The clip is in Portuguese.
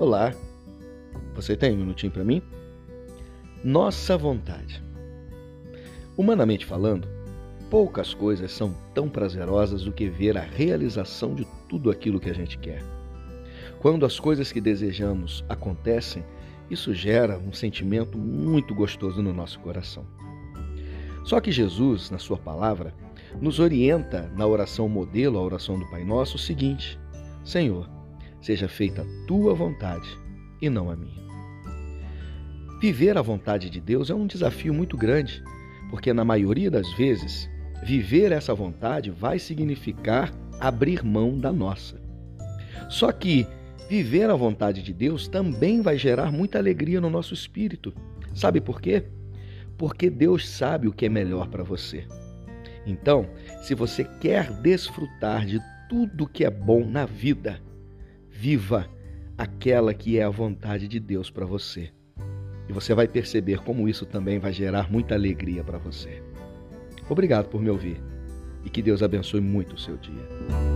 Olá, você tem um minutinho para mim? Nossa vontade. Humanamente falando, poucas coisas são tão prazerosas do que ver a realização de tudo aquilo que a gente quer. Quando as coisas que desejamos acontecem, isso gera um sentimento muito gostoso no nosso coração. Só que Jesus, na Sua palavra, nos orienta na oração modelo, a oração do Pai Nosso, o seguinte: Senhor, seja feita a tua vontade e não a minha. Viver a vontade de Deus é um desafio muito grande, porque na maioria das vezes, viver essa vontade vai significar abrir mão da nossa. Só que viver a vontade de Deus também vai gerar muita alegria no nosso espírito. Sabe por quê? Porque Deus sabe o que é melhor para você. Então, se você quer desfrutar de tudo que é bom na vida, viva aquela que é a vontade de Deus para você. E você vai perceber como isso também vai gerar muita alegria para você. Obrigado por me ouvir e que Deus abençoe muito o seu dia.